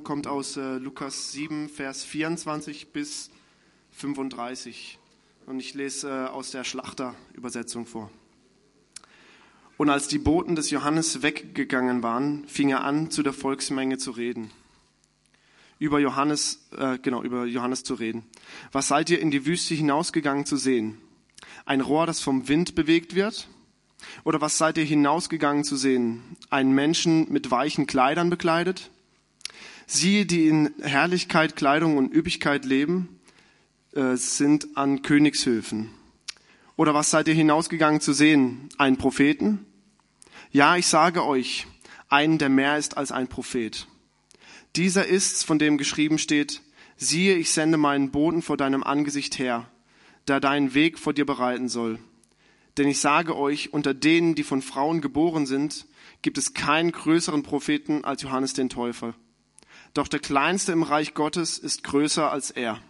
Lesung kommt aus äh, Lukas 7, Vers 24 bis 35. Und ich lese äh, aus der Schlachter-Übersetzung vor. Und als die Boten des Johannes weggegangen waren, fing er an, zu der Volksmenge zu reden. Über Johannes, äh, genau, über Johannes zu reden. Was seid ihr in die Wüste hinausgegangen zu sehen? Ein Rohr, das vom Wind bewegt wird? Oder was seid ihr hinausgegangen zu sehen? Einen Menschen mit weichen Kleidern bekleidet? Sie, die in Herrlichkeit, Kleidung und Üppigkeit leben, äh, sind an Königshöfen. Oder was seid ihr hinausgegangen zu sehen? Einen Propheten? Ja, ich sage euch, einen, der mehr ist als ein Prophet. Dieser ist's, von dem geschrieben steht, siehe, ich sende meinen Boten vor deinem Angesicht her, der deinen Weg vor dir bereiten soll. Denn ich sage euch, unter denen, die von Frauen geboren sind, gibt es keinen größeren Propheten als Johannes den Täufer. Doch der Kleinste im Reich Gottes ist größer als er.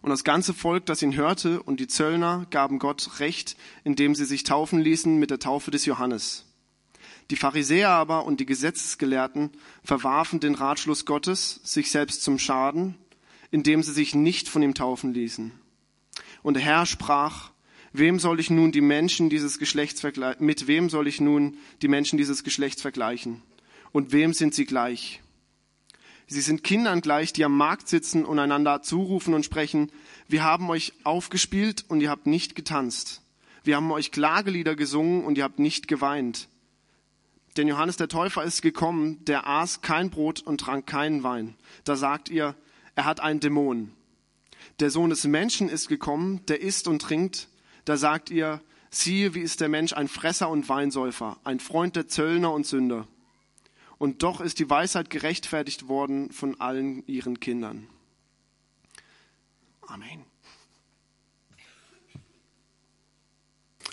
Und das ganze Volk, das ihn hörte, und die Zöllner gaben Gott Recht, indem sie sich taufen ließen mit der Taufe des Johannes. Die Pharisäer aber und die Gesetzesgelehrten verwarfen den Ratschluss Gottes, sich selbst zum Schaden, indem sie sich nicht von ihm taufen ließen. Und der Herr sprach, wem soll ich nun die Menschen dieses Geschlechts mit wem soll ich nun die Menschen dieses Geschlechts vergleichen? Und wem sind sie gleich? Sie sind Kindern gleich, die am Markt sitzen und einander zurufen und sprechen, wir haben euch aufgespielt und ihr habt nicht getanzt. Wir haben euch Klagelieder gesungen und ihr habt nicht geweint. Denn Johannes der Täufer ist gekommen, der aß kein Brot und trank keinen Wein. Da sagt ihr, er hat einen Dämon. Der Sohn des Menschen ist gekommen, der isst und trinkt. Da sagt ihr, siehe, wie ist der Mensch ein Fresser und Weinsäufer, ein Freund der Zöllner und Sünder. Und doch ist die Weisheit gerechtfertigt worden von allen ihren Kindern. Amen.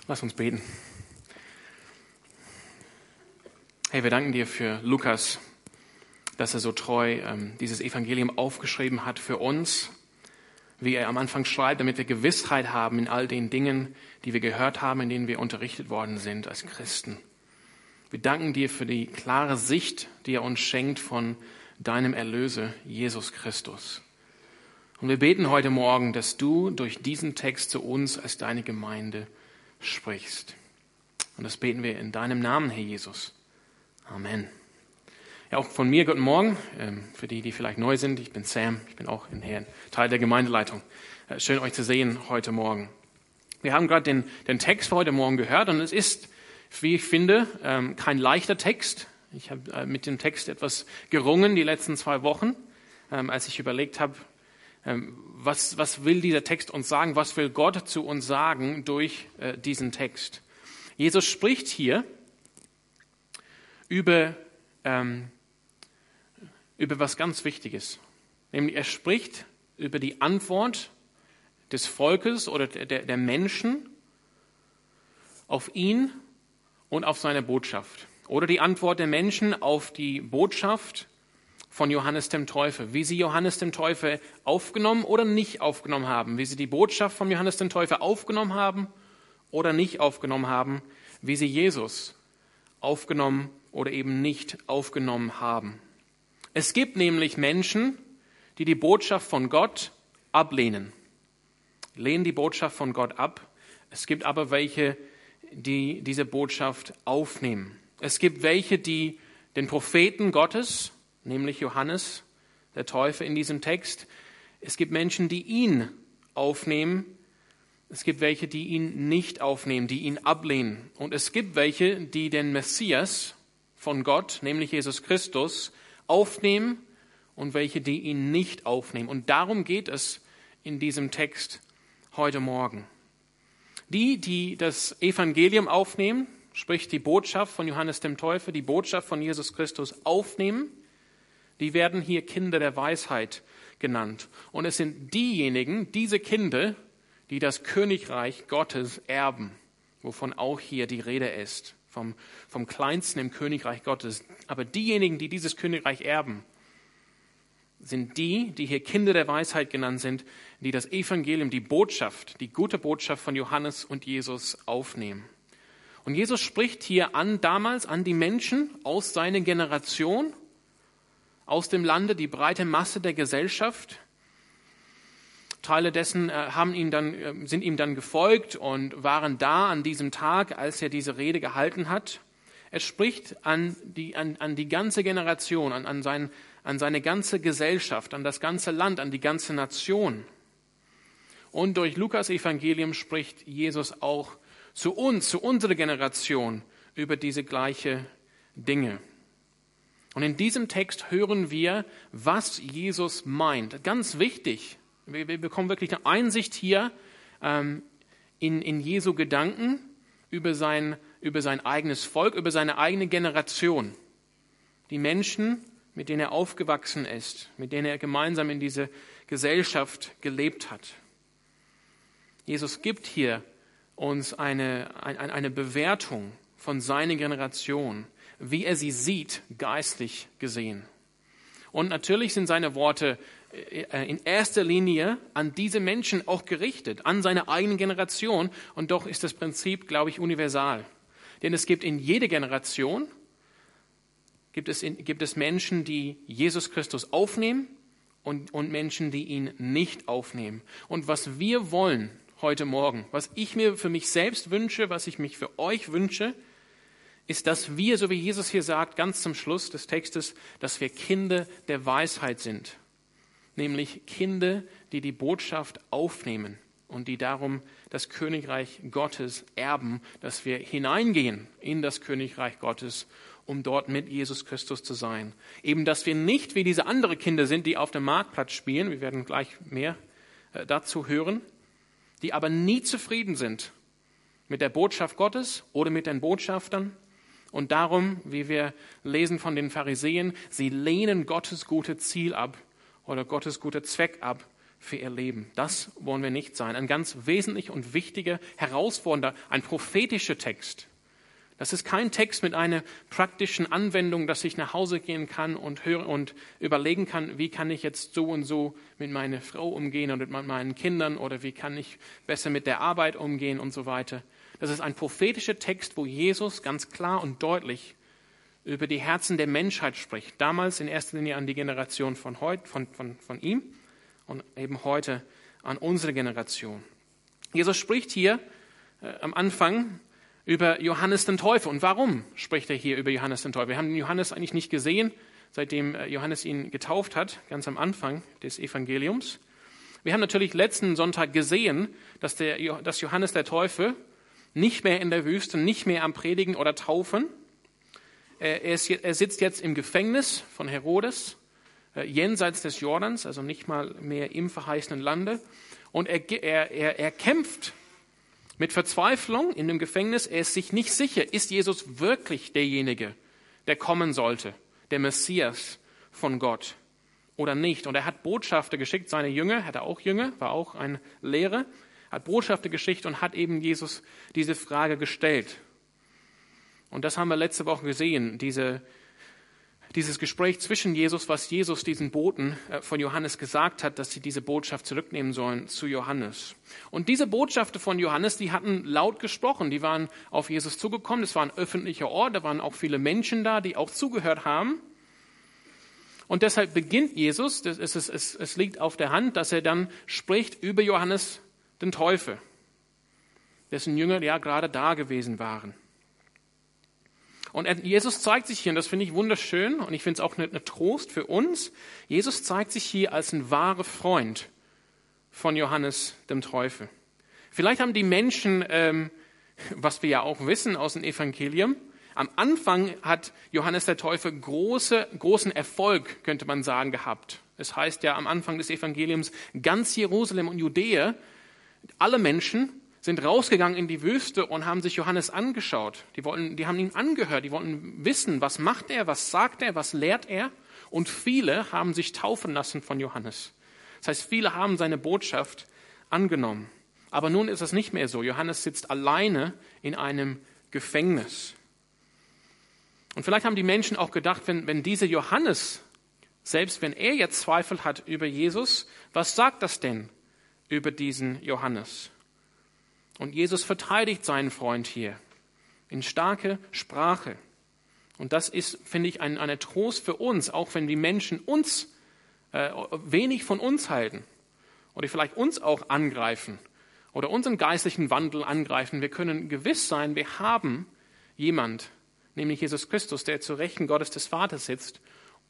Lass uns beten. Hey, wir danken dir für Lukas, dass er so treu ähm, dieses Evangelium aufgeschrieben hat für uns, wie er am Anfang schreibt, damit wir Gewissheit haben in all den Dingen, die wir gehört haben, in denen wir unterrichtet worden sind als Christen. Wir danken dir für die klare Sicht, die er uns schenkt von deinem Erlöse, Jesus Christus. Und wir beten heute Morgen, dass du durch diesen Text zu uns als deine Gemeinde sprichst. Und das beten wir in deinem Namen, Herr Jesus. Amen. Ja, auch von mir guten Morgen. Ähm, für die, die vielleicht neu sind, ich bin Sam, ich bin auch in Herren, Teil der Gemeindeleitung. Äh, schön euch zu sehen heute Morgen. Wir haben gerade den, den Text für heute Morgen gehört und es ist, wie ich finde, ähm, kein leichter Text. Ich habe äh, mit dem Text etwas gerungen die letzten zwei Wochen, ähm, als ich überlegt habe, was, was will dieser Text uns sagen? Was will Gott zu uns sagen durch äh, diesen Text? Jesus spricht hier über ähm, über was ganz Wichtiges. Nämlich er spricht über die Antwort des Volkes oder der, der Menschen auf ihn und auf seine Botschaft. Oder die Antwort der Menschen auf die Botschaft von Johannes dem Täufer, wie sie Johannes dem Täufer aufgenommen oder nicht aufgenommen haben, wie sie die Botschaft von Johannes dem Täufer aufgenommen haben oder nicht aufgenommen haben, wie sie Jesus aufgenommen oder eben nicht aufgenommen haben. Es gibt nämlich Menschen, die die Botschaft von Gott ablehnen, lehnen die Botschaft von Gott ab. Es gibt aber welche, die diese Botschaft aufnehmen. Es gibt welche, die den Propheten Gottes, nämlich Johannes, der Täufer in diesem Text, es gibt Menschen, die ihn aufnehmen. Es gibt welche, die ihn nicht aufnehmen, die ihn ablehnen. Und es gibt welche, die den Messias, von Gott, nämlich Jesus Christus, aufnehmen und welche, die ihn nicht aufnehmen. Und darum geht es in diesem Text heute Morgen. Die, die das Evangelium aufnehmen, sprich die Botschaft von Johannes dem Täufer, die Botschaft von Jesus Christus aufnehmen, die werden hier Kinder der Weisheit genannt. Und es sind diejenigen, diese Kinder, die das Königreich Gottes erben, wovon auch hier die Rede ist vom, vom Kleinsten im Königreich Gottes. Aber diejenigen, die dieses Königreich erben, sind die, die hier Kinder der Weisheit genannt sind, die das Evangelium, die Botschaft, die gute Botschaft von Johannes und Jesus aufnehmen. Und Jesus spricht hier an damals an die Menschen aus seiner Generation, aus dem Lande, die breite Masse der Gesellschaft. Teile dessen äh, haben ihn dann, äh, sind ihm dann gefolgt und waren da an diesem Tag, als er diese Rede gehalten hat. Er spricht an die, an, an die ganze Generation, an, an, sein, an seine ganze Gesellschaft, an das ganze Land, an die ganze Nation. Und durch Lukas Evangelium spricht Jesus auch zu uns, zu unserer Generation über diese gleiche Dinge. Und in diesem Text hören wir, was Jesus meint. Ganz wichtig. Wir, wir bekommen wirklich eine Einsicht hier ähm, in, in Jesu Gedanken über sein, über sein eigenes Volk, über seine eigene Generation. Die Menschen, mit denen er aufgewachsen ist, mit denen er gemeinsam in diese Gesellschaft gelebt hat. Jesus gibt hier uns eine, eine, Bewertung von seiner Generation, wie er sie sieht, geistlich gesehen. Und natürlich sind seine Worte äh, in erster Linie an diese Menschen auch gerichtet, an seine eigene Generation. Und doch ist das Prinzip, glaube ich, universal. Denn es gibt in jeder Generation, gibt es, gibt es Menschen, die Jesus Christus aufnehmen und, und Menschen, die ihn nicht aufnehmen. Und was wir wollen heute Morgen. Was ich mir für mich selbst wünsche, was ich mich für euch wünsche, ist, dass wir, so wie Jesus hier sagt, ganz zum Schluss des Textes, dass wir Kinder der Weisheit sind. Nämlich Kinder, die die Botschaft aufnehmen und die darum das Königreich Gottes erben, dass wir hineingehen in das Königreich Gottes, um dort mit Jesus Christus zu sein. Eben, dass wir nicht wie diese anderen Kinder sind, die auf dem Marktplatz spielen, wir werden gleich mehr äh, dazu hören, die aber nie zufrieden sind mit der Botschaft Gottes oder mit den Botschaftern. Und darum, wie wir lesen von den Pharisäern, sie lehnen Gottes gute Ziel ab oder Gottes gute Zweck ab für ihr Leben. Das wollen wir nicht sein. Ein ganz wesentlicher und wichtiger, herausfordernder, ein prophetischer Text. Das ist kein Text mit einer praktischen Anwendung, dass ich nach Hause gehen kann und höre und überlegen kann, wie kann ich jetzt so und so mit meiner Frau umgehen oder mit meinen Kindern oder wie kann ich besser mit der Arbeit umgehen und so weiter. Das ist ein prophetischer Text, wo Jesus ganz klar und deutlich über die Herzen der Menschheit spricht. Damals in erster Linie an die Generation von, heut, von, von, von ihm und eben heute an unsere Generation. Jesus spricht hier äh, am Anfang über Johannes den Täufer. Und warum spricht er hier über Johannes den Täufer? Wir haben Johannes eigentlich nicht gesehen, seitdem äh, Johannes ihn getauft hat, ganz am Anfang des Evangeliums. Wir haben natürlich letzten Sonntag gesehen, dass, der, dass Johannes der Täufer nicht mehr in der Wüste, nicht mehr am Predigen oder Taufen. Er, ist, er sitzt jetzt im Gefängnis von Herodes, äh, jenseits des Jordans, also nicht mal mehr im verheißenen Lande. Und er, er, er, er kämpft mit Verzweiflung in dem Gefängnis, er ist sich nicht sicher, ist Jesus wirklich derjenige, der kommen sollte, der Messias von Gott oder nicht. Und er hat Botschafter geschickt, seine Jünger, hat er auch Jünger, war auch ein Lehrer, hat Botschafter geschickt und hat eben Jesus diese Frage gestellt. Und das haben wir letzte Woche gesehen, diese, dieses Gespräch zwischen Jesus, was Jesus diesen Boten äh, von Johannes gesagt hat, dass sie diese Botschaft zurücknehmen sollen zu Johannes. Und diese Botschafter von Johannes, die hatten laut gesprochen, die waren auf Jesus zugekommen, es war ein öffentlicher Ort, da waren auch viele Menschen da, die auch zugehört haben. Und deshalb beginnt Jesus, ist, es, es, liegt auf der Hand, dass er dann spricht über Johannes den Täufer, dessen Jünger ja gerade da gewesen waren. Und Jesus zeigt sich hier, und das finde ich wunderschön, und ich finde es auch eine, eine Trost für uns, Jesus zeigt sich hier als ein wahrer Freund von Johannes dem Täufer. Vielleicht haben die Menschen, ähm, was wir ja auch wissen aus dem Evangelium, am Anfang hat Johannes der Täufer große, großen Erfolg, könnte man sagen, gehabt. Es heißt ja am Anfang des Evangeliums, ganz Jerusalem und Judäa, alle Menschen sind rausgegangen in die Wüste und haben sich Johannes angeschaut. Die, wollten, die haben ihn angehört, die wollten wissen, was macht er, was sagt er, was lehrt er. Und viele haben sich taufen lassen von Johannes. Das heißt, viele haben seine Botschaft angenommen. Aber nun ist es nicht mehr so. Johannes sitzt alleine in einem Gefängnis. Und vielleicht haben die Menschen auch gedacht, wenn, wenn dieser Johannes, selbst wenn er jetzt Zweifel hat über Jesus, was sagt das denn über diesen Johannes? Und Jesus verteidigt seinen Freund hier in starke Sprache. Und das ist, finde ich, ein, ein Trost für uns, auch wenn die Menschen uns äh, wenig von uns halten oder vielleicht uns auch angreifen oder unseren geistlichen Wandel angreifen. Wir können gewiss sein, wir haben jemand, nämlich Jesus Christus, der zu Rechten Gottes des Vaters sitzt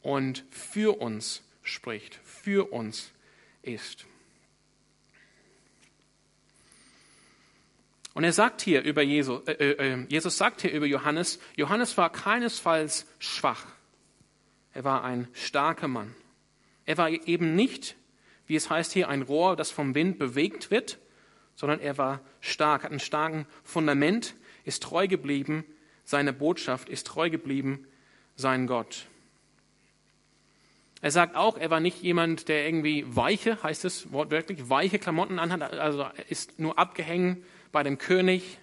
und für uns spricht, für uns ist. Und er sagt hier über Jesus, äh, äh, äh, Jesus sagt hier über Johannes, Johannes war keinesfalls schwach. Er war ein starker Mann. Er war eben nicht, wie es heißt hier, ein Rohr, das vom Wind bewegt wird, sondern er war stark, hat ein starken Fundament, ist treu geblieben, seine Botschaft ist treu geblieben, sein Gott. Er sagt auch, er war nicht jemand, der irgendwie weiche, heißt es wortwörtlich, weiche Klamotten anhat, also ist nur abgehängt bei dem König,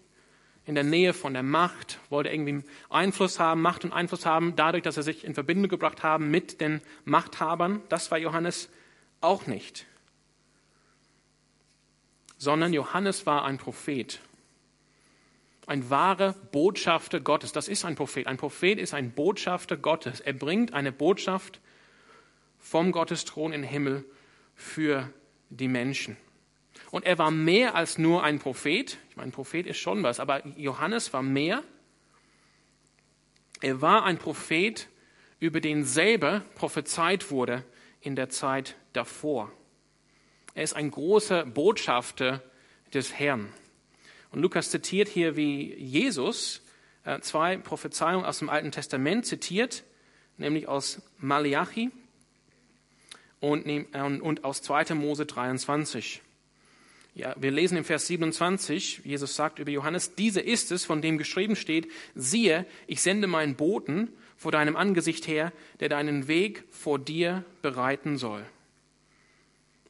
in der Nähe von der Macht, wollte irgendwie Einfluss haben, Macht und Einfluss haben, dadurch, dass er sich in Verbindung gebracht haben mit den Machthabern. Das war Johannes auch nicht. Sondern Johannes war ein Prophet. Ein wahrer Botschafter Gottes. Das ist ein Prophet. Ein Prophet ist ein Botschafter Gottes. Er bringt eine Botschaft vom Gottesthron in den Himmel für die Menschen. Und er war mehr als nur ein Prophet. Ich meine, ein Prophet ist schon was, aber Johannes war mehr. Er war ein Prophet, über den selber prophezeit wurde in der Zeit davor. Er ist ein großer Botschafter des Herrn. Und Lukas zitiert hier, wie Jesus äh, zwei Prophezeiungen aus dem Alten Testament zitiert, nämlich aus Malachi und, und aus 2. Mose 23. Ja, wir lesen im Vers 27, Jesus sagt über Johannes, diese ist es, von dem geschrieben steht, siehe, ich sende meinen Boten vor deinem Angesicht her, der deinen Weg vor dir bereiten soll.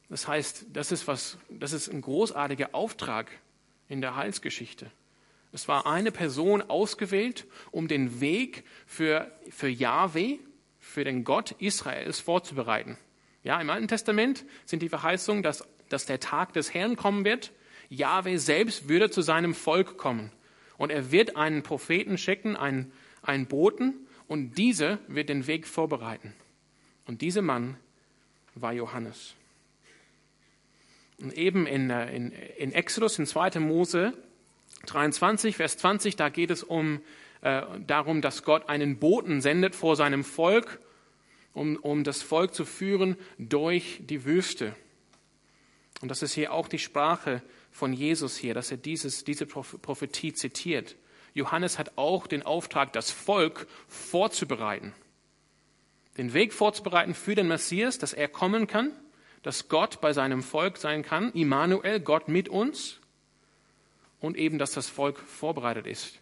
Das heißt, das ist was, das ist ein großartiger Auftrag in der Heilsgeschichte. Es war eine Person ausgewählt, um den Weg für, für Yahweh, für den Gott Israels vorzubereiten. Ja, im Alten Testament sind die Verheißungen, dass dass der Tag des Herrn kommen wird. Jahwe selbst würde zu seinem Volk kommen. Und er wird einen Propheten schicken, einen, einen Boten, und dieser wird den Weg vorbereiten. Und dieser Mann war Johannes. Und eben in, äh, in, in Exodus, in 2. Mose 23, Vers 20, da geht es um, äh, darum, dass Gott einen Boten sendet vor seinem Volk, um, um das Volk zu führen durch die Wüste. Und das ist hier auch die Sprache von Jesus hier, dass er dieses, diese Prophetie zitiert. Johannes hat auch den Auftrag, das Volk vorzubereiten. Den Weg vorzubereiten für den Messias, dass er kommen kann, dass Gott bei seinem Volk sein kann, Immanuel, Gott mit uns, und eben, dass das Volk vorbereitet ist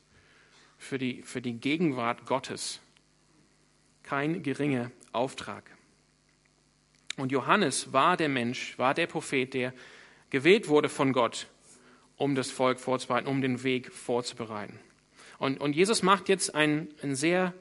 für die, für die Gegenwart Gottes. Kein geringer Auftrag. Und Johannes war der Mensch, war der Prophet, der gewählt wurde von Gott, um das Volk vorzubereiten, um den Weg vorzubereiten. Und, und Jesus macht jetzt ein, ein sehr,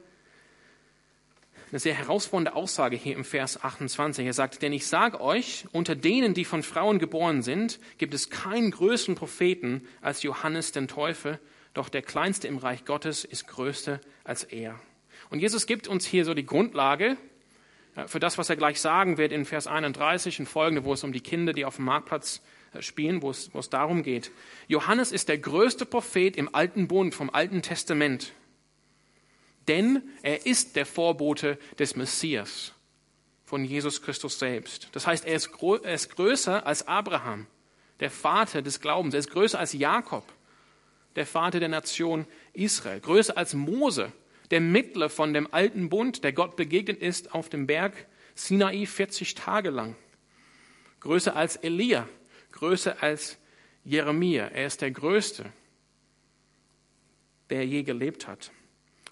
eine sehr herausfordernde Aussage hier im Vers 28. Er sagt, denn ich sage euch, unter denen, die von Frauen geboren sind, gibt es keinen größeren Propheten als Johannes den Teufel, doch der Kleinste im Reich Gottes ist größer als er. Und Jesus gibt uns hier so die Grundlage, für das, was er gleich sagen wird in Vers 31 und folgende, wo es um die Kinder, die auf dem Marktplatz äh, spielen, wo es, wo es darum geht. Johannes ist der größte Prophet im Alten Bund, vom Alten Testament. Denn er ist der Vorbote des Messias, von Jesus Christus selbst. Das heißt, er ist, er ist größer als Abraham, der Vater des Glaubens. Er ist größer als Jakob, der Vater der Nation Israel. Größer als Mose, der Mittler von dem alten Bund, der Gott begegnet ist auf dem Berg Sinai 40 Tage lang. Größer als Elia, größer als Jeremia. Er ist der Größte, der je gelebt hat.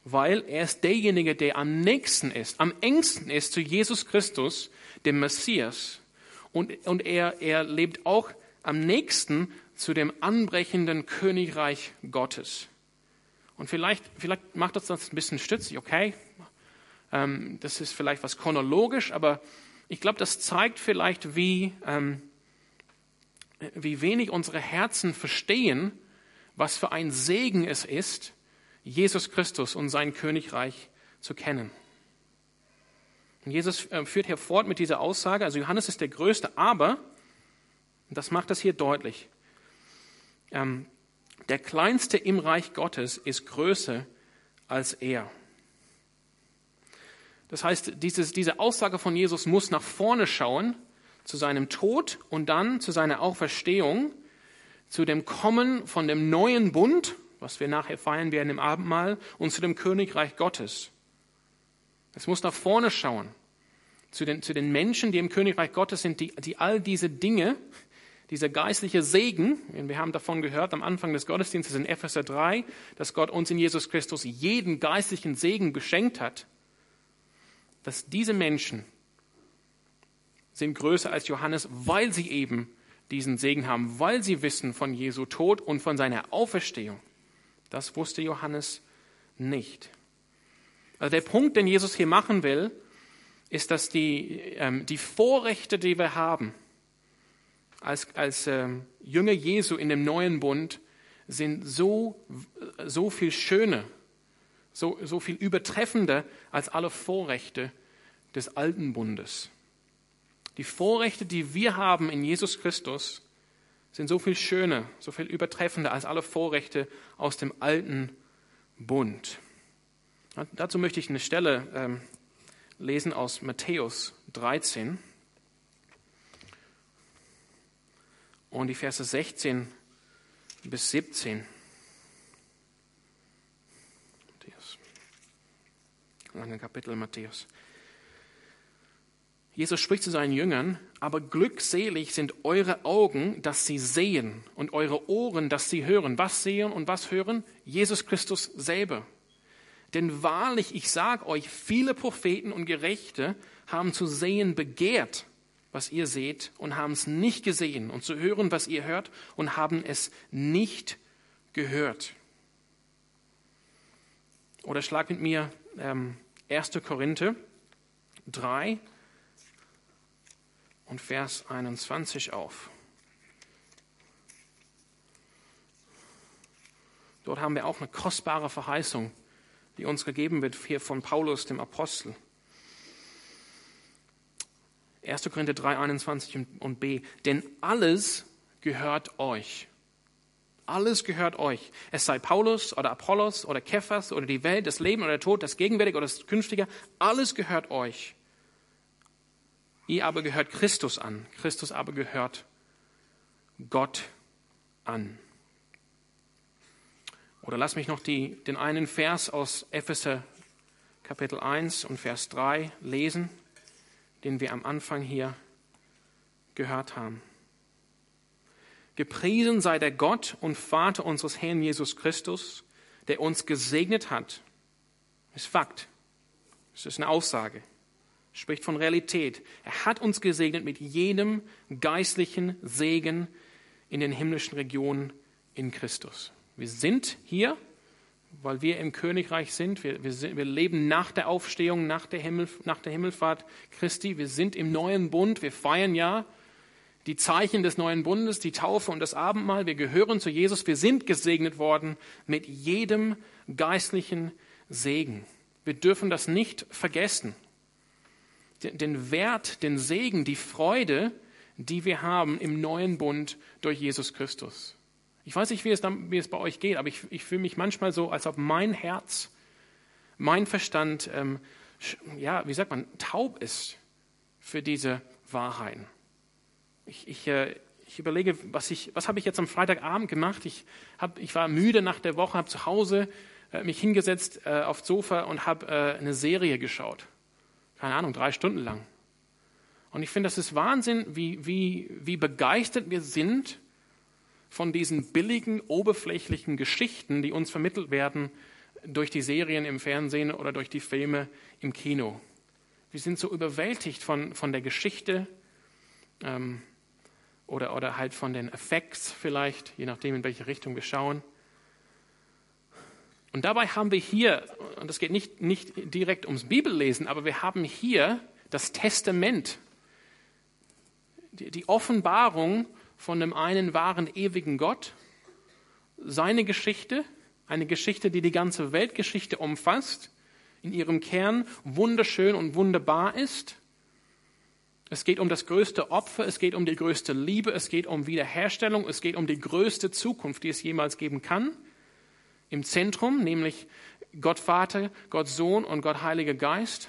Weil er ist derjenige, der am nächsten ist, am engsten ist zu Jesus Christus, dem Messias. Und, und er, er lebt auch am nächsten zu dem anbrechenden Königreich Gottes. Und vielleicht, vielleicht macht uns das ein bisschen stützig, okay? Ähm, das ist vielleicht was chronologisch, aber ich glaube, das zeigt vielleicht, wie, ähm, wie wenig unsere Herzen verstehen, was für ein Segen es ist, Jesus Christus und sein Königreich zu kennen. Und Jesus äh, führt hier fort mit dieser Aussage, also Johannes ist der Größte, aber, das macht das hier deutlich, ähm, der Kleinste im Reich Gottes ist größer als er. Das heißt, dieses, diese Aussage von Jesus muss nach vorne schauen, zu seinem Tod und dann zu seiner Auferstehung, zu dem Kommen von dem neuen Bund, was wir nachher feiern werden im Abendmahl, und zu dem Königreich Gottes. Es muss nach vorne schauen, zu den, zu den Menschen, die im Königreich Gottes sind, die, die all diese Dinge, dieser geistliche Segen, wir haben davon gehört am Anfang des Gottesdienstes in Epheser 3, dass Gott uns in Jesus Christus jeden geistlichen Segen geschenkt hat, dass diese Menschen sind größer als Johannes, weil sie eben diesen Segen haben, weil sie wissen von Jesu Tod und von seiner Auferstehung. Das wusste Johannes nicht. Also der Punkt, den Jesus hier machen will, ist, dass die, ähm, die Vorrechte, die wir haben als, als ähm, Jünger Jesu in dem neuen Bund, sind so, so viel schöner, so, so viel übertreffender als alle Vorrechte des alten Bundes. Die Vorrechte, die wir haben in Jesus Christus, sind so viel schöner, so viel übertreffender als alle Vorrechte aus dem alten Bund. dazu möchte ich eine Stelle ähm, lesen aus Matthäus 13 und die Verse 16 bis 17. Matthäus. Ein Kapitel Matthäus. Jesus spricht zu seinen Jüngern, aber glückselig sind eure Augen, dass sie sehen und eure Ohren, dass sie hören. Was sehen und was hören? Jesus Christus selber. Denn wahrlich, ich sage euch, viele Propheten und Gerechte haben zu sehen begehrt, was ihr seht, und haben es nicht gesehen, und zu hören, was ihr hört, und haben es nicht gehört. Oder schlag mit mir ähm, 1. Korinther 3, und Vers 21 auf. Dort haben wir auch eine kostbare Verheißung, die uns gegeben wird hier von Paulus, dem Apostel. 1. Korinther 3, 21 und B. Denn alles gehört euch. Alles gehört euch. Es sei Paulus oder Apollos oder Kephas oder die Welt, das Leben oder der Tod, das Gegenwärtige oder das Künftige. Alles gehört euch. Ihr aber gehört Christus an. Christus aber gehört Gott an. Oder lass mich noch die, den einen Vers aus Epheser Kapitel 1 und Vers 3 lesen, den wir am Anfang hier gehört haben. Gepriesen sei der Gott und Vater unseres Herrn Jesus Christus, der uns gesegnet hat. Ist Fakt. Das ist eine Aussage spricht von Realität. Er hat uns gesegnet mit jedem geistlichen Segen in den himmlischen Regionen in Christus. Wir sind hier, weil wir im Königreich sind. Wir, wir, wir leben nach der Aufstehung, nach der, Himmel, nach der Himmelfahrt Christi. Wir sind im neuen Bund. Wir feiern ja die Zeichen des neuen Bundes, die Taufe und das Abendmahl. Wir gehören zu Jesus. Wir sind gesegnet worden mit jedem geistlichen Segen. Wir dürfen das nicht vergessen den Wert, den Segen, die Freude, die wir haben im neuen Bund durch Jesus Christus. Ich weiß nicht, wie es, dann, wie es bei euch geht, aber ich, ich fühle mich manchmal so, als ob mein Herz, mein Verstand, ähm, ja, wie sagt man, taub ist für diese Wahrheiten. Ich, ich, äh, ich überlege, was, ich, was habe ich jetzt am Freitagabend gemacht? Ich, hab, ich war müde nach der Woche, habe zu Hause äh, mich hingesetzt äh, aufs Sofa und habe äh, eine Serie geschaut keine Ahnung, drei Stunden lang. Und ich finde, das ist Wahnsinn, wie, wie, wie begeistert wir sind von diesen billigen, oberflächlichen Geschichten, die uns vermittelt werden durch die Serien im Fernsehen oder durch die Filme im Kino. Wir sind so überwältigt von, von der Geschichte ähm, oder, oder halt von den Effects vielleicht, je nachdem, in welche Richtung wir schauen. Und dabei haben wir hier, und es geht nicht, nicht direkt ums Bibellesen, aber wir haben hier das Testament, die, die Offenbarung von dem einen wahren ewigen Gott, seine Geschichte, eine Geschichte, die die ganze Weltgeschichte umfasst, in ihrem Kern wunderschön und wunderbar ist. Es geht um das größte Opfer, es geht um die größte Liebe, es geht um Wiederherstellung, es geht um die größte Zukunft, die es jemals geben kann. Im Zentrum, nämlich Gott Vater, Gott Sohn und Gott Heiliger Geist,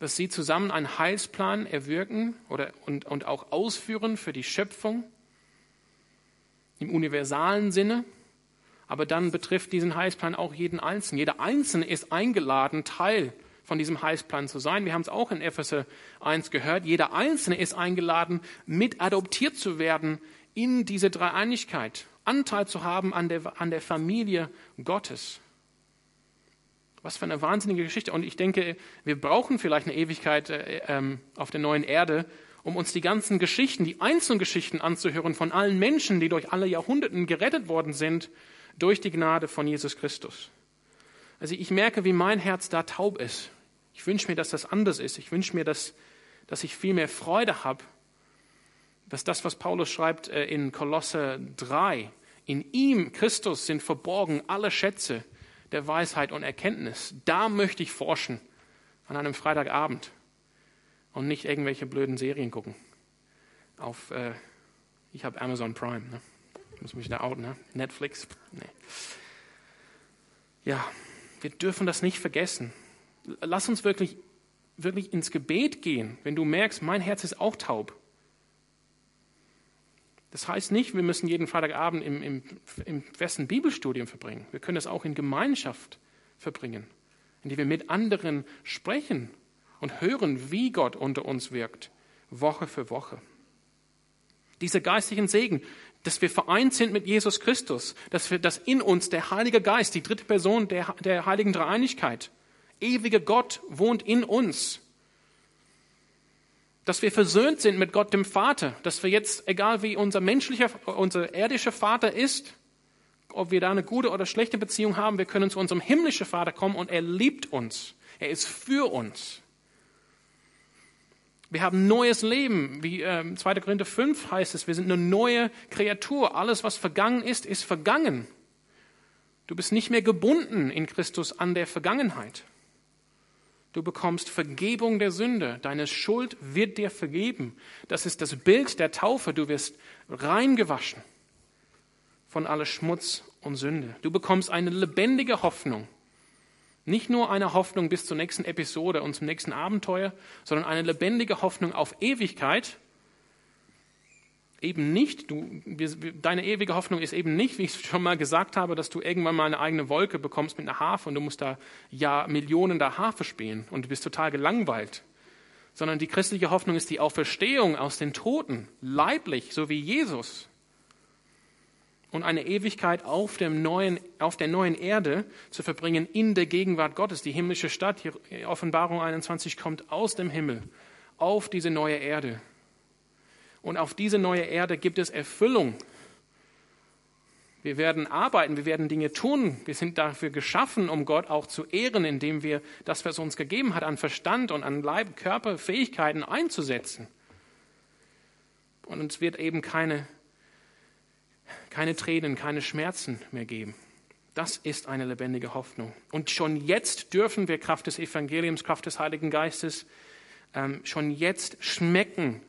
dass sie zusammen einen Heilsplan erwirken oder, und, und auch ausführen für die Schöpfung im universalen Sinne. Aber dann betrifft diesen Heilsplan auch jeden Einzelnen. Jeder Einzelne ist eingeladen, Teil von diesem Heilsplan zu sein. Wir haben es auch in Epheser 1 gehört. Jeder Einzelne ist eingeladen, mit adoptiert zu werden in diese Dreieinigkeit, Anteil zu haben an der, an der Familie Gottes. Was für eine wahnsinnige Geschichte. Und ich denke, wir brauchen vielleicht eine Ewigkeit äh, ähm, auf der neuen Erde, um uns die ganzen Geschichten, die einzelnen Geschichten anzuhören von allen Menschen, die durch alle Jahrhunderten gerettet worden sind durch die Gnade von Jesus Christus. Also ich merke, wie mein Herz da taub ist. Ich wünsche mir, dass das anders ist. Ich wünsche mir, dass, dass ich viel mehr Freude habe, dass das, was Paulus schreibt äh, in Kolosse 3, in ihm, Christus, sind verborgen alle Schätze der Weisheit und Erkenntnis. Da möchte ich forschen an einem Freitagabend und nicht irgendwelche blöden Serien gucken. Auf, äh, ich habe Amazon Prime. Ne? muss mich da outen, ne? Netflix? Nee. Ja, wir dürfen das nicht vergessen. Lass uns wirklich, wirklich ins Gebet gehen, wenn du merkst, mein Herz ist auch taub. Das heißt nicht, wir müssen jeden Freitagabend im, im, im festen Bibelstudium verbringen. Wir können es auch in Gemeinschaft verbringen, indem wir mit anderen sprechen und hören, wie Gott unter uns wirkt, Woche für Woche. Dieser geistlichen Segen, dass wir vereint sind mit Jesus Christus, dass, wir, dass in uns der Heilige Geist, die dritte Person der, der heiligen Dreieinigkeit, ewige Gott wohnt in uns. Dass wir versöhnt sind mit Gott dem Vater, dass wir jetzt, egal wie unser menschlicher, unser irdischer Vater ist, ob wir da eine gute oder schlechte Beziehung haben, wir können zu unserem himmlischen Vater kommen und er liebt uns. Er ist für uns. Wir haben neues Leben. Wie äh, 2. Korinther 5 heißt es, wir sind eine neue Kreatur. Alles, was vergangen ist, ist vergangen. Du bist nicht mehr gebunden in Christus an der Vergangenheit. Du bekommst Vergebung der Sünde. Deine Schuld wird dir vergeben. Das ist das Bild der Taufe. Du wirst reingewaschen von aller Schmutz und Sünde. Du bekommst eine lebendige Hoffnung. Nicht nur eine Hoffnung bis zur nächsten Episode und zum nächsten Abenteuer, sondern eine lebendige Hoffnung auf Ewigkeit. Eben nicht, du, deine ewige Hoffnung ist eben nicht, wie ich schon mal gesagt habe, dass du irgendwann mal eine eigene Wolke bekommst mit einer Harfe und du musst da ja Millionen der Harfe spielen und du bist total gelangweilt. Sondern die christliche Hoffnung ist die Auferstehung aus den Toten, leiblich, so wie Jesus und eine Ewigkeit auf, dem neuen, auf der neuen Erde zu verbringen in der Gegenwart Gottes. Die himmlische Stadt, hier Offenbarung 21, kommt aus dem Himmel auf diese neue Erde. Und auf diese neue Erde gibt es Erfüllung. Wir werden arbeiten, wir werden Dinge tun. Wir sind dafür geschaffen, um Gott auch zu ehren, indem wir das, was er uns gegeben hat, an Verstand und an Leib, Körper, Fähigkeiten einzusetzen. Und uns wird eben keine keine Tränen, keine Schmerzen mehr geben. Das ist eine lebendige Hoffnung. Und schon jetzt dürfen wir Kraft des Evangeliums, Kraft des Heiligen Geistes, ähm, schon jetzt schmecken,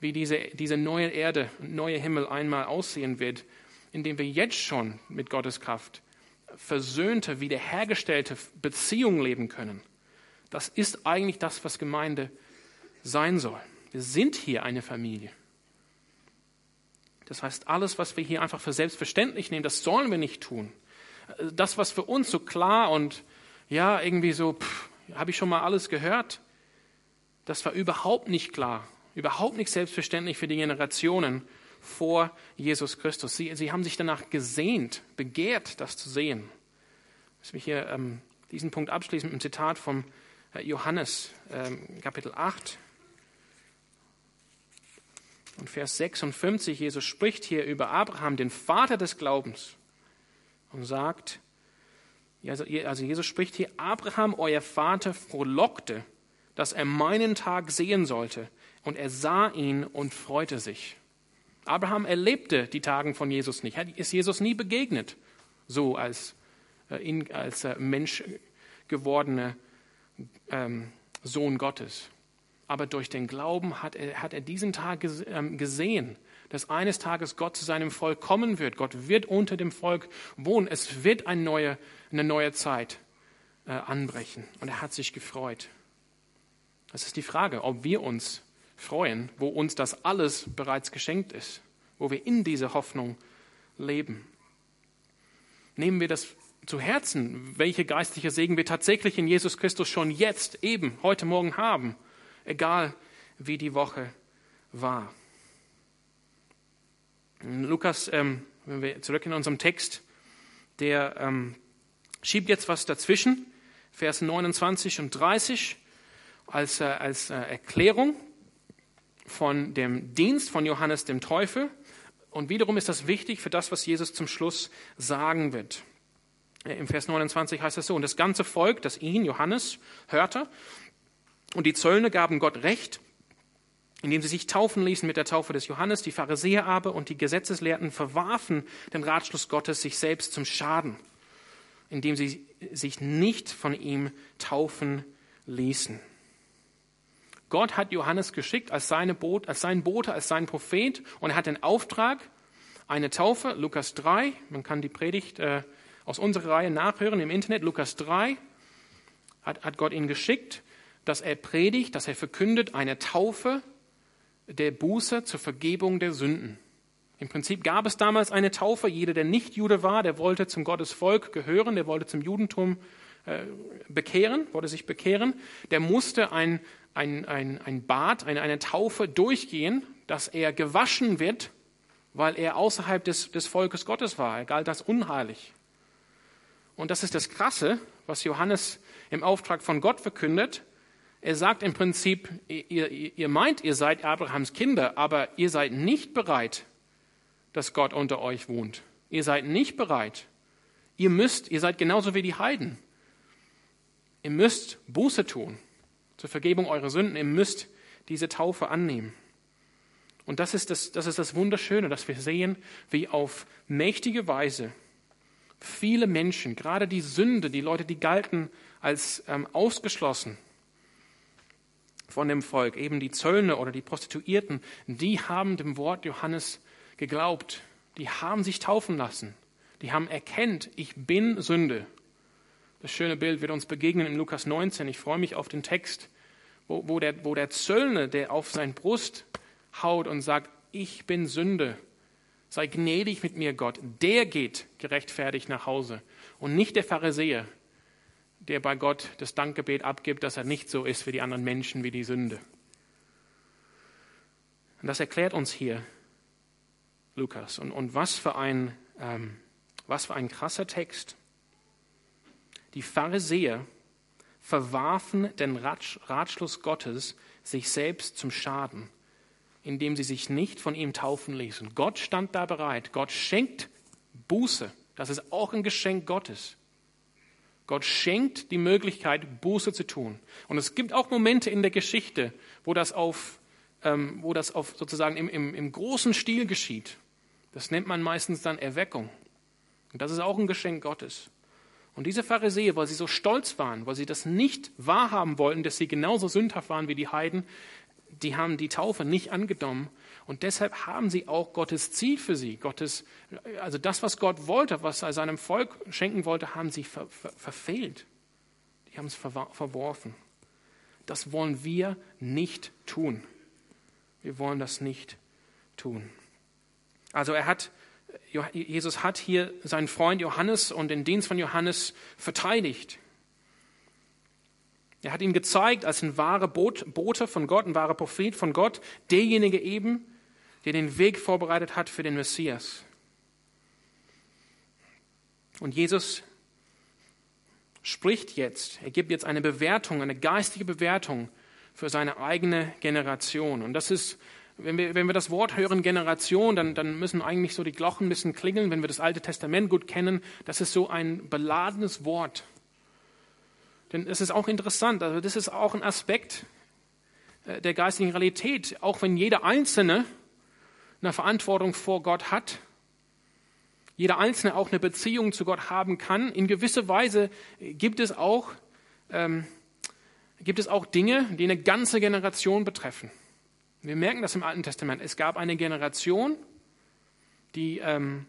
wie diese, diese neue Erde, neue Himmel einmal aussehen wird, indem wir jetzt schon mit Gottes Kraft versöhnte, wiederhergestellte Beziehungen leben können. Das ist eigentlich das, was Gemeinde sein soll. Wir sind hier eine Familie. Das heißt, alles, was wir hier einfach für selbstverständlich nehmen, das sollen wir nicht tun. Das, was für uns so klar und ja, irgendwie so, habe ich schon mal alles gehört, das war überhaupt nicht klar, überhaupt nicht selbstverständlich für die Generationen vor Jesus Christus. Sie, sie haben sich danach gesehnt, begehrt, das zu sehen. Lass mich hier ähm, diesen Punkt abschließen mit einem Zitat vom äh, Johannes, ähm, Kapitel 8, und Vers 56, Jesus spricht hier über Abraham, den Vater des Glaubens, und sagt, also, also Jesus spricht hier, Abraham, euer Vater, frohlockte, dass er meinen Tag sehen sollte, und er sah ihn und freute sich. Abraham erlebte die Tagen von Jesus nicht, ist Jesus nie begegnet, so als, äh, als äh, Mensch gewordene ähm, Sohn Gottes. Aber durch den Glauben hat er, hat er diesen Tag ähm, gesehen, dass eines Tages Gott zu seinem Volk kommen wird. Gott wird unter dem Volk wohnen. Es wird eine neue, eine neue Zeit äh, anbrechen. Und er hat sich gefreut. Das ist die Frage, ob wir uns freuen, wo uns das alles bereits geschenkt ist, wo wir in dieser Hoffnung leben. Nehmen wir das zu Herzen, welche geistliche Segen wir tatsächlich in Jesus Christus schon jetzt, eben, heute Morgen haben, egal wie die Woche war. Lukas, ähm, wenn wir zurück in unserem Text, der ähm, schiebt jetzt was dazwischen, Vers 29 und 30, als, äh, als äh, Erklärung von dem Dienst von Johannes dem Teufel. Und wiederum ist das wichtig für das, was Jesus zum Schluss sagen wird. Äh, Im Vers 29 heißt es so, und das ganze Volk, das ihn, Johannes, hörte, und die Zöllner gaben Gott Recht, indem sie sich taufen ließen mit der Taufe des Johannes, die Pharisäer aber und die Gesetzeslehrten verwarfen den Ratschluss Gottes sich selbst zum Schaden, indem sie sich nicht von ihm taufen ließen. Gott hat Johannes geschickt als, seine Bote, als sein Bote, als sein Prophet. Und er hat den Auftrag, eine Taufe, Lukas 3, man kann die Predigt äh, aus unserer Reihe nachhören im Internet, Lukas 3, hat, hat Gott ihn geschickt, dass er predigt, dass er verkündet eine Taufe der Buße zur Vergebung der Sünden. Im Prinzip gab es damals eine Taufe. Jeder, der nicht Jude war, der wollte zum Gottesvolk gehören, der wollte zum Judentum äh, bekehren, wollte sich bekehren, der musste ein, ein, ein, ein Bad, eine, eine Taufe durchgehen, dass er gewaschen wird, weil er außerhalb des, des Volkes Gottes war. Er galt als unheilig. Und das ist das Krasse, was Johannes im Auftrag von Gott verkündet. Er sagt im Prinzip, ihr, ihr meint, ihr seid Abrahams Kinder, aber ihr seid nicht bereit, dass Gott unter euch wohnt. Ihr seid nicht bereit. Ihr müsst, ihr seid genauso wie die Heiden. Ihr müsst Buße tun zur Vergebung eurer Sünden. Ihr müsst diese Taufe annehmen. Und das ist das, das ist das Wunderschöne, dass wir sehen, wie auf mächtige Weise viele Menschen, gerade die Sünde, die Leute, die galten als ähm, ausgeschlossen von dem Volk, eben die Zöllner oder die Prostituierten, die haben dem Wort Johannes geglaubt. Die haben sich taufen lassen. Die haben erkennt, ich bin Sünde. Das schöne Bild wird uns begegnen in Lukas 19. Ich freue mich auf den Text, wo, wo, der, wo der Zöllner, der auf sein Brust haut und sagt, ich bin Sünde, sei gnädig mit mir, Gott, der geht gerechtfertigt nach Hause und nicht der Pharisäer, der bei Gott das Dankgebet abgibt, dass er nicht so ist wie die anderen Menschen, wie die Sünde. Und das erklärt uns hier Lukas. Und, und was, für ein, ähm, was für ein krasser Text. Die Pharisäer verwarfen den Ratschluss Gottes sich selbst zum Schaden, indem sie sich nicht von ihm taufen ließen. Gott stand da bereit. Gott schenkt Buße. Das ist auch ein Geschenk Gottes. Gott schenkt die Möglichkeit, Buße zu tun. Und es gibt auch Momente in der Geschichte, wo das auf, ähm, wo das auf sozusagen im, im, im großen Stil geschieht. Das nennt man meistens dann Erweckung. Und das ist auch ein Geschenk Gottes. Und diese Pharisäer, weil sie so stolz waren, weil sie das nicht wahrhaben wollten, dass sie genauso sündhaft waren wie die Heiden, die haben die Taufe nicht angenommen. Und deshalb haben sie auch Gottes Ziel für sie. Gottes, also das, was Gott wollte, was er seinem Volk schenken wollte, haben sie ver, ver, verfehlt. Die haben es verworfen. Das wollen wir nicht tun. Wir wollen das nicht tun. Also er hat Jesus hat hier seinen Freund Johannes und den Dienst von Johannes verteidigt. Er hat ihn gezeigt als ein wahrer Bote von Gott, ein wahrer Prophet von Gott, derjenige eben, der den Weg vorbereitet hat für den Messias. Und Jesus spricht jetzt, er gibt jetzt eine Bewertung, eine geistige Bewertung für seine eigene Generation. Und das ist wenn wir, wenn wir das Wort hören, Generation, dann, dann müssen eigentlich so die Glocken ein bisschen klingeln. Wenn wir das Alte Testament gut kennen, das ist so ein beladenes Wort. Denn es ist auch interessant, also das ist auch ein Aspekt äh, der geistigen Realität. Auch wenn jeder Einzelne eine Verantwortung vor Gott hat, jeder Einzelne auch eine Beziehung zu Gott haben kann, in gewisser Weise gibt es auch ähm, gibt es auch Dinge, die eine ganze Generation betreffen. Wir merken das im Alten Testament. Es gab eine Generation, die, ähm,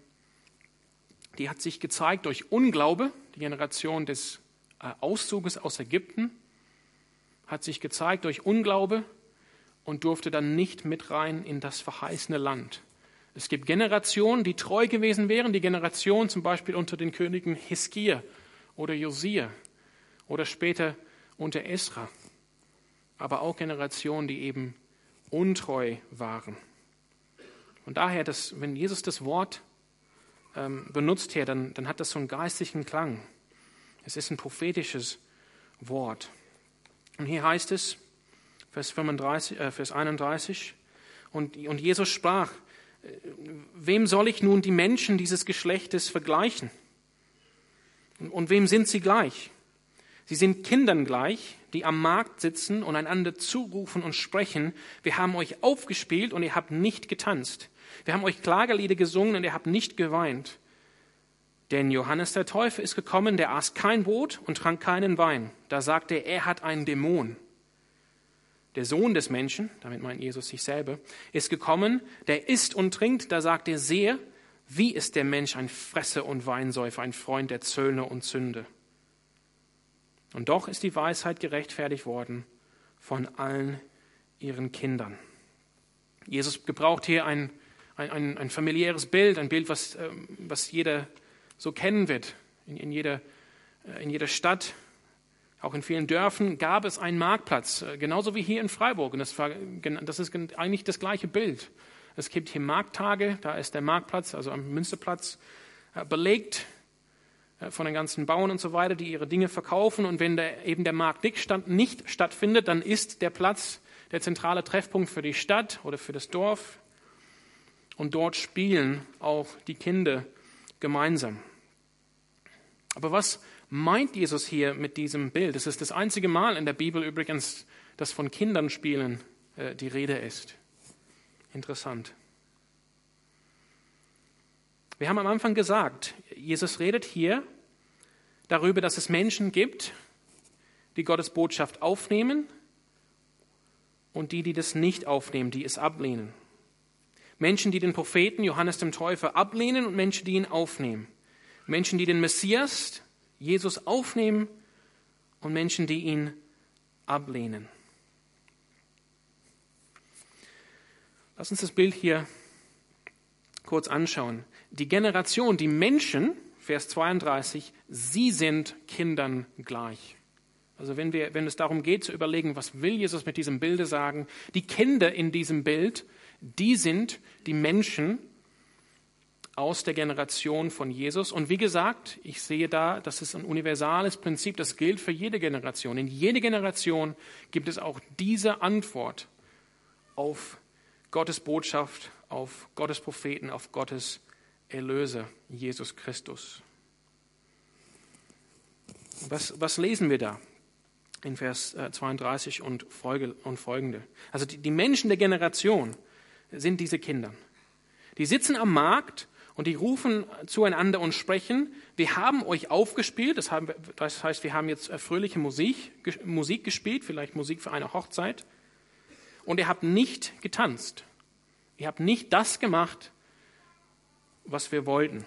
die hat sich gezeigt durch Unglaube, die Generation des äh, Auszuges aus Ägypten, hat sich gezeigt durch Unglaube und durfte dann nicht mit rein in das verheißene Land. Es gibt Generationen, die treu gewesen wären, die Generation zum Beispiel unter den Königen Hiskia oder Josia oder später unter Esra, aber auch Generationen, die eben untreu waren. Und daher, dass, wenn Jesus das Wort ähm, benutzt hier, dann, dann hat das so einen geistlichen Klang. Es ist ein prophetisches Wort. Und hier heißt es, Vers, 35, äh, Vers 31, und, und Jesus sprach, äh, wem soll ich nun die Menschen dieses Geschlechtes vergleichen? Und, wem sind sie gleich? Sie sind Kindern gleich, die am Markt sitzen und einander zurufen und sprechen, wir haben euch aufgespielt und ihr habt nicht getanzt. Wir haben euch Klagelieder gesungen und ihr habt nicht geweint. Denn Johannes der Täufer ist gekommen, der aß kein Brot und trank keinen Wein. Da sagte er, er hat einen Dämon. Der Sohn des Menschen, damit meint Jesus sich selber, ist gekommen, der isst und trinkt. Da sagt er, sehe, wie ist der Mensch ein Fresser und Weinsäufer, ein Freund der Zöllner und Sünde. Und doch ist die Weisheit gerechtfertigt worden von allen ihren Kindern. Jesus gebraucht hier ein, ein, ein, ein familiäres Bild, ein Bild, was, ähm, was jeder so kennen wird. In, in, jeder, äh, in jeder Stadt, auch in vielen Dörfern gab es einen Marktplatz, äh, genauso wie hier in Freiburg. Und das, war, das ist eigentlich das gleiche Bild. Es gibt hier Markttage, da ist der Marktplatz, also am Münsterplatz, äh, belegt von den ganzen Bauern und so weiter, die ihre Dinge verkaufen. Und wenn der, eben der Markt nicht stattfindet, dann ist der Platz der zentrale Treffpunkt für die Stadt oder für das Dorf. Und dort spielen auch die Kinder gemeinsam. Aber was meint Jesus hier mit diesem Bild? Es ist das einzige Mal in der Bibel übrigens, dass von Kindern spielen äh, die Rede ist. Interessant. Wir haben am Anfang gesagt, Jesus redet hier darüber, dass es Menschen gibt, die Gottes Botschaft aufnehmen und die, die das nicht aufnehmen, die es ablehnen. Menschen, die den Propheten Johannes dem Täufer ablehnen und Menschen, die ihn aufnehmen. Menschen, die den Messias, Jesus, aufnehmen und Menschen, die ihn ablehnen. Lass uns das Bild hier kurz anschauen die Generation, die Menschen, Vers 32, sie sind Kindern gleich. Also wenn, wir, wenn es darum geht zu überlegen, was will Jesus mit diesem Bilde sagen, die Kinder in diesem Bild, die sind die Menschen aus der Generation von Jesus. Und wie gesagt, ich sehe da, das ist ein universales Prinzip, das gilt für jede Generation. In jede Generation gibt es auch diese Antwort auf Gottes Botschaft, auf Gottes Propheten, auf Gottes Erlöser, Jesus Christus. Was, was lesen wir da in Vers 32 äh, und, Folge, und folgende? Also die Menschen der Generation sind diese Kinder. Die sitzen am Markt und die rufen zueinander und sprechen, wir haben euch aufgespielt, das, heißt, wir haben jetzt äh, fröhliche Musik, Musik gespielt, vielleicht Musik für eine Hochzeit, und ihr habt nicht getanzt. Ihr habt nicht das gemacht, was wir wollten.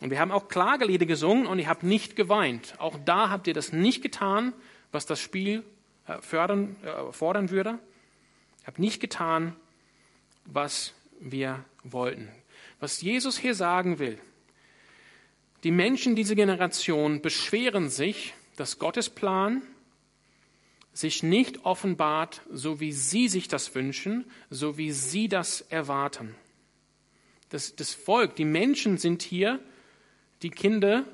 Und wir haben auch Klagelieder gesungen und ihr habt nicht geweint. Auch da habt ihr das nicht getan, was das Spiel äh, fördern, äh, fordern würde. Ihr habt nicht getan, was wir wollten. Was Jesus hier sagen will, die Menschen dieser Generation beschweren sich, dass Gottes Plan sich nicht offenbart, so wie sie sich das wünschen, so wie sie das erwarten. Das, das Volk, die Menschen sind hier, die Kinder,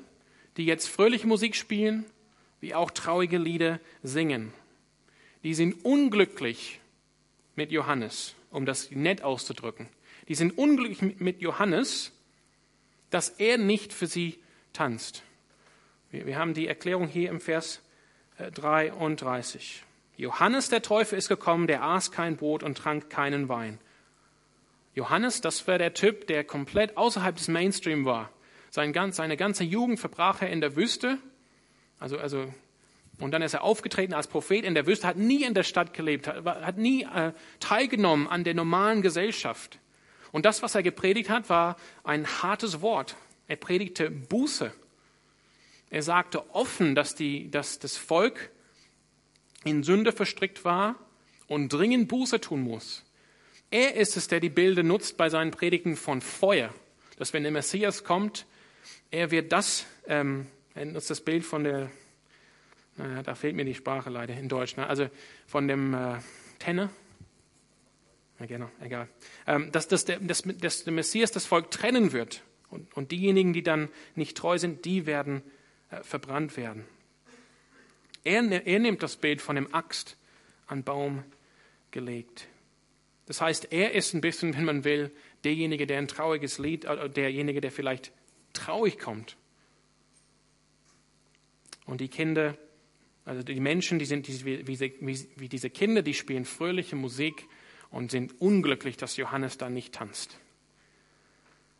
die jetzt fröhliche Musik spielen, wie auch traurige Lieder singen. Die sind unglücklich mit Johannes, um das nett auszudrücken. Die sind unglücklich mit Johannes, dass er nicht für sie tanzt. Wir, wir haben die Erklärung hier im Vers 33. Äh, Johannes der Täufer ist gekommen, der aß kein Brot und trank keinen Wein. Johannes, das war der Typ, der komplett außerhalb des Mainstream war. Sein ganz, seine ganze Jugend verbrach er in der Wüste. Also, also Und dann ist er aufgetreten als Prophet in der Wüste, hat nie in der Stadt gelebt, hat, hat nie äh, teilgenommen an der normalen Gesellschaft. Und das, was er gepredigt hat, war ein hartes Wort. Er predigte Buße. Er sagte offen, dass, die, dass das Volk in Sünde verstrickt war und dringend Buße tun muss. Er ist es, der die Bilder nutzt bei seinen Predigten von Feuer, dass wenn der Messias kommt, er wird das, ähm, er nutzt das Bild von der naja, da fehlt mir die Sprache leider in Deutsch. Ne? Also von dem äh, Tenne. Ja, genau, egal. Ähm, dass, dass, der, dass, dass der Messias das Volk trennen wird. Und, und diejenigen, die dann nicht treu sind, die werden äh, verbrannt werden. Er, er nimmt das Bild von dem Axt an Baum gelegt. Das heißt, er ist ein bisschen, wenn man will, derjenige, der ein trauriges Lied, äh, derjenige, der vielleicht traurig kommt. Und die Kinder also die Menschen, die sind wie, wie diese Kinder, die spielen fröhliche Musik und sind unglücklich, dass Johannes da nicht tanzt.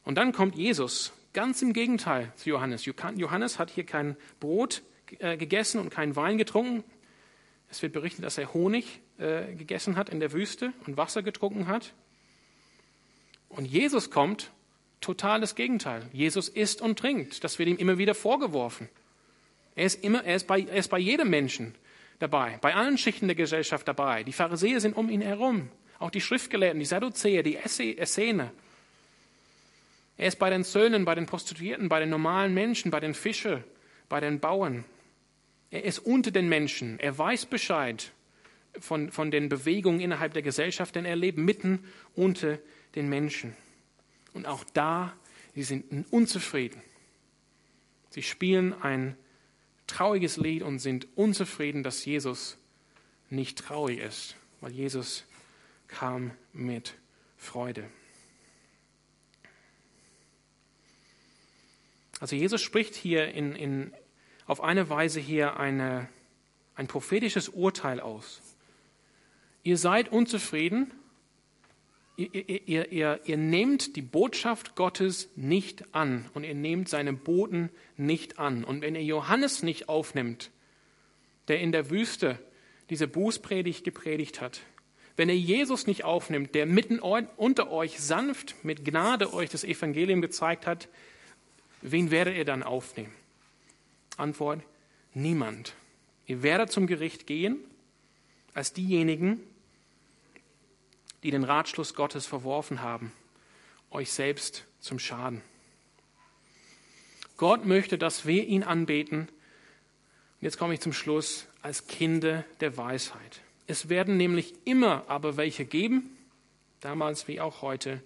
Und dann kommt Jesus, ganz im Gegenteil zu Johannes. Johannes hat hier kein Brot äh, gegessen und keinen Wein getrunken. Es wird berichtet, dass er Honig äh, gegessen hat in der Wüste und Wasser getrunken hat. Und Jesus kommt, total das Gegenteil. Jesus isst und trinkt. Das wird ihm immer wieder vorgeworfen. Er ist, immer, er, ist bei, er ist bei jedem Menschen dabei, bei allen Schichten der Gesellschaft dabei. Die Pharisäer sind um ihn herum, auch die Schriftgelehrten, die Sadduzäer, die Essener. Er ist bei den Söhnen, bei den Prostituierten, bei den normalen Menschen, bei den Fischern, bei den Bauern. Er ist unter den Menschen. Er weiß Bescheid von, von den Bewegungen innerhalb der Gesellschaft, denn er lebt mitten unter den Menschen. Und auch da, sie sind unzufrieden. Sie spielen ein trauriges Lied und sind unzufrieden, dass Jesus nicht traurig ist, weil Jesus kam mit Freude. Also Jesus spricht hier in, in, auf eine Weise hier eine, ein prophetisches Urteil aus. Ihr seid unzufrieden Ihr, ihr, ihr, ihr, nehmt die Botschaft Gottes nicht an und ihr nehmt seine Boten nicht an. Und wenn ihr Johannes nicht aufnimmt, der in der Wüste diese Bußpredigt gepredigt hat, wenn ihr Jesus nicht aufnimmt, der mitten unter euch sanft mit Gnade euch das Evangelium gezeigt hat, wen werdet ihr dann aufnehmen? Antwort, niemand. Ihr werdet zum Gericht gehen als diejenigen, die den Ratschluss Gottes verworfen haben, euch selbst zum Schaden. Gott möchte, dass wir ihn anbeten. Und jetzt komme ich zum Schluss als Kinder der Weisheit. Es werden nämlich immer aber welche geben, damals wie auch heute,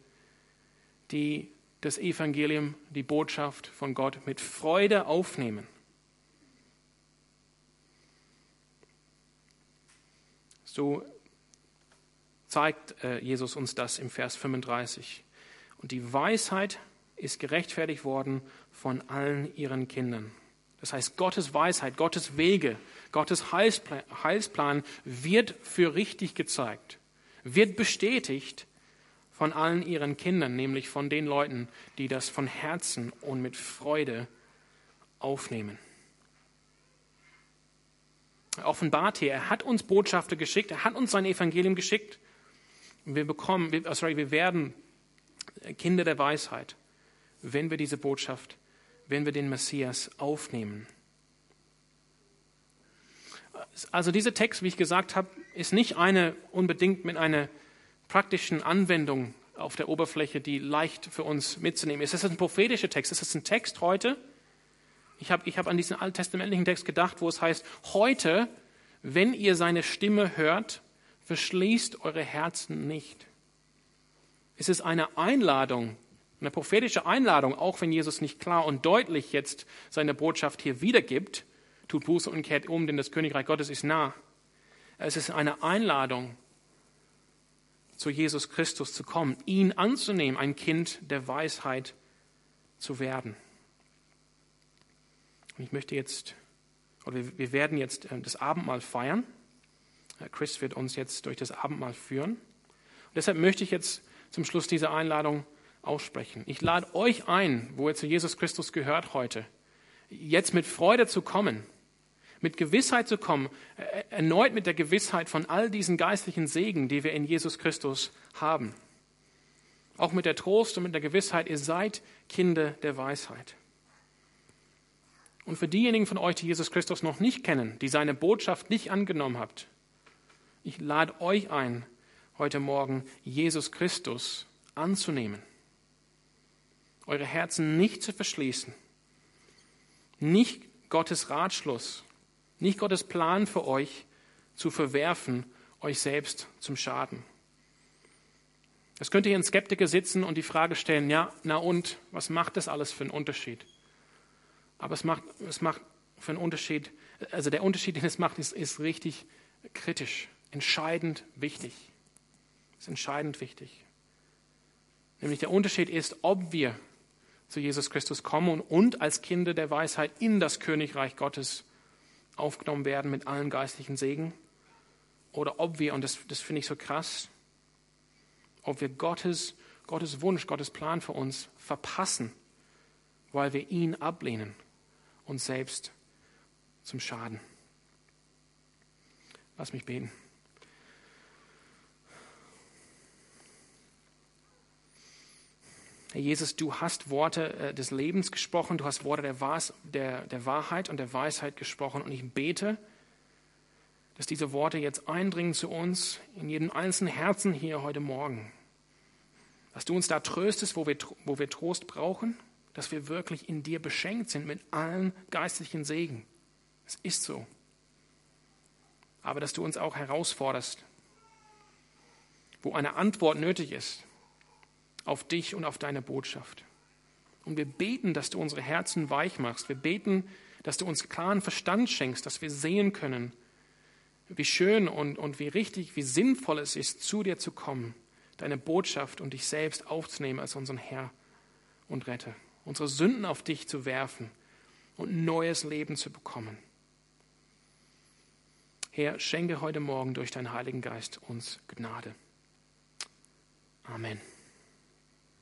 die das Evangelium, die Botschaft von Gott mit Freude aufnehmen. So zeigt äh, Jesus uns das im Vers 35. Und die Weisheit ist gerechtfertigt worden von allen ihren Kindern. Das heißt, Gottes Weisheit, Gottes Wege, Gottes Heilsplan, wird für richtig gezeigt, wird bestätigt von allen ihren Kindern, nämlich von den Leuten, die das von Herzen und mit Freude aufnehmen. Er offenbart hier, er hat uns Botschafter geschickt, er hat uns sein Evangelium geschickt wir bekommen, oh, sorry, wir werden Kinder der Weisheit, wenn wir diese Botschaft, wenn wir den Messias aufnehmen. Also dieser Text, wie ich gesagt habe, ist nicht eine unbedingt mit einer praktischen Anwendung auf der Oberfläche, die leicht für uns mitzunehmen ist. Es ist ein prophetischer Text. Es ist ein Text heute. Ich habe ich hab an diesen alttestamentlichen Text gedacht, wo es heißt, heute, wenn ihr seine Stimme hört, Verschließt eure Herzen nicht. Es ist eine Einladung, eine prophetische Einladung, auch wenn Jesus nicht klar und deutlich jetzt seine Botschaft hier wiedergibt. Tut Buße und kehrt um, denn das Königreich Gottes ist nah. Es ist eine Einladung, zu Jesus Christus zu kommen, ihn anzunehmen, ein Kind der Weisheit zu werden. Und ich möchte jetzt, oder wir werden jetzt äh, das Abendmahl feiern. Chris wird uns jetzt durch das Abendmahl führen. Und deshalb möchte ich jetzt zum Schluss diese Einladung aussprechen. Ich lade euch ein, wo ihr zu Jesus Christus gehört heute, jetzt mit Freude zu kommen, mit Gewissheit zu kommen, äh, erneut mit der Gewissheit von all diesen geistlichen Segen, die wir in Jesus Christus haben. Auch mit der Trost und mit der Gewissheit, ihr seid Kinder der Weisheit. Und für diejenigen von euch, die Jesus Christus noch nicht kennen, die seine Botschaft nicht angenommen habt, ich lade euch ein, heute Morgen Jesus Christus anzunehmen. Eure Herzen nicht zu verschließen. Nicht Gottes Ratschluss, nicht Gottes Plan für euch zu verwerfen, euch selbst zum Schaden. Es könnte hier ein Skeptiker sitzen und die Frage stellen, ja, na und, was macht das alles für einen Unterschied? Aber es macht, es macht für einen Unterschied, also der Unterschied, den es macht, ist, ist richtig kritisch, entscheidend wichtig. Ist entscheidend wichtig. Nämlich der Unterschied ist, ob wir zu Jesus Christus kommen und als Kinder der Weisheit in das Königreich Gottes aufgenommen werden mit allen geistlichen Segen. Oder ob wir, und das, das finde ich so krass, ob wir Gottes, Gottes Wunsch, Gottes Plan für uns verpassen, weil wir ihn ablehnen, uns selbst zum Schaden. Lass mich beten. Herr Jesus, du hast Worte äh, des Lebens gesprochen, du hast Worte der, der, der Wahrheit und der Weisheit gesprochen. Und ich bete, dass diese Worte jetzt eindringen zu uns, in jedem einzelnen Herzen hier heute Morgen. Dass du uns da tröstest, wo wir, wo wir Trost brauchen, dass wir wirklich in dir beschenkt sind mit allen geistlichen Segen. Es ist so. Aber dass du uns auch herausforderst, wo eine Antwort nötig ist, auf dich und auf deine Botschaft. Und wir beten, dass du unsere Herzen weich machst. Wir beten, dass du uns klaren Verstand schenkst, dass wir sehen können, wie schön und, und wie richtig, wie sinnvoll es ist, zu dir zu kommen, deine Botschaft und dich selbst aufzunehmen als unseren Herr und Retter, unsere Sünden auf dich zu werfen und neues Leben zu bekommen. Herr, schenke heute Morgen durch deinen Heiligen Geist uns Gnade. Amen.